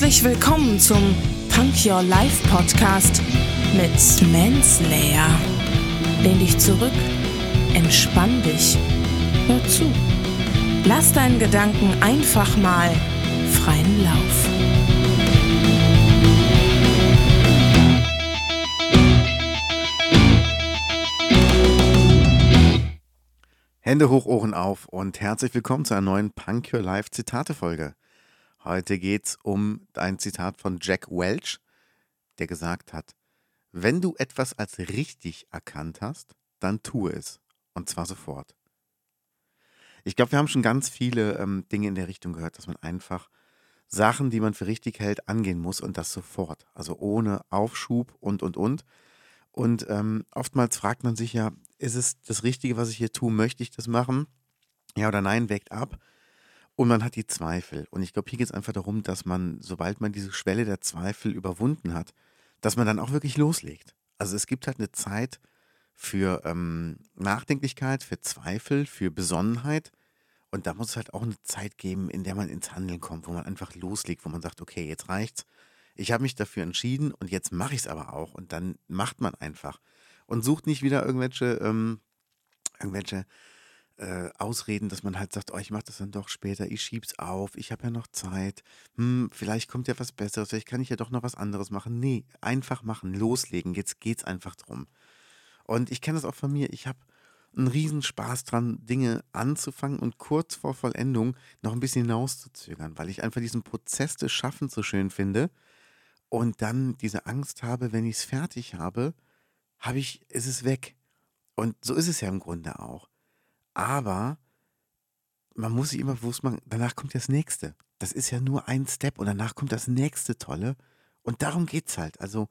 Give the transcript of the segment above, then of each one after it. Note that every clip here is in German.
Herzlich willkommen zum Punk Your Life Podcast mit Manslayer. Lehn dich zurück, entspann dich, hör zu. Lass deinen Gedanken einfach mal freien Lauf. Hände hoch, Ohren auf und herzlich willkommen zu einer neuen Punk Your Life Zitate-Folge. Heute geht es um ein Zitat von Jack Welch, der gesagt hat: Wenn du etwas als richtig erkannt hast, dann tue es. Und zwar sofort. Ich glaube, wir haben schon ganz viele ähm, Dinge in der Richtung gehört, dass man einfach Sachen, die man für richtig hält, angehen muss und das sofort. Also ohne Aufschub und, und, und. Und ähm, oftmals fragt man sich ja, ist es das Richtige, was ich hier tue? Möchte ich das machen? Ja oder nein, wägt ab. Und man hat die Zweifel. Und ich glaube, hier geht es einfach darum, dass man, sobald man diese Schwelle der Zweifel überwunden hat, dass man dann auch wirklich loslegt. Also es gibt halt eine Zeit für ähm, Nachdenklichkeit, für Zweifel, für Besonnenheit. Und da muss es halt auch eine Zeit geben, in der man ins Handeln kommt, wo man einfach loslegt, wo man sagt, okay, jetzt reicht's. Ich habe mich dafür entschieden und jetzt mache ich es aber auch. Und dann macht man einfach. Und sucht nicht wieder irgendwelche, ähm, irgendwelche äh, Ausreden, dass man halt sagt, oh, ich mache das dann doch später, ich schieb's auf, ich habe ja noch Zeit, hm, vielleicht kommt ja was Besseres, vielleicht kann ich ja doch noch was anderes machen. Nee, einfach machen, loslegen, jetzt geht's einfach drum. Und ich kenne das auch von mir, ich habe einen riesen Spaß dran, Dinge anzufangen und kurz vor Vollendung noch ein bisschen hinauszuzögern, weil ich einfach diesen Prozess des Schaffens so schön finde und dann diese Angst habe, wenn ich es fertig habe, habe ich, ist es weg. Und so ist es ja im Grunde auch. Aber man muss sich immer bewusst machen, danach kommt das nächste. Das ist ja nur ein Step und danach kommt das nächste Tolle. Und darum geht es halt. Also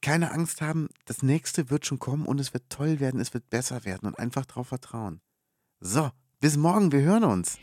keine Angst haben, das nächste wird schon kommen und es wird toll werden, es wird besser werden und einfach darauf vertrauen. So, bis morgen, wir hören uns.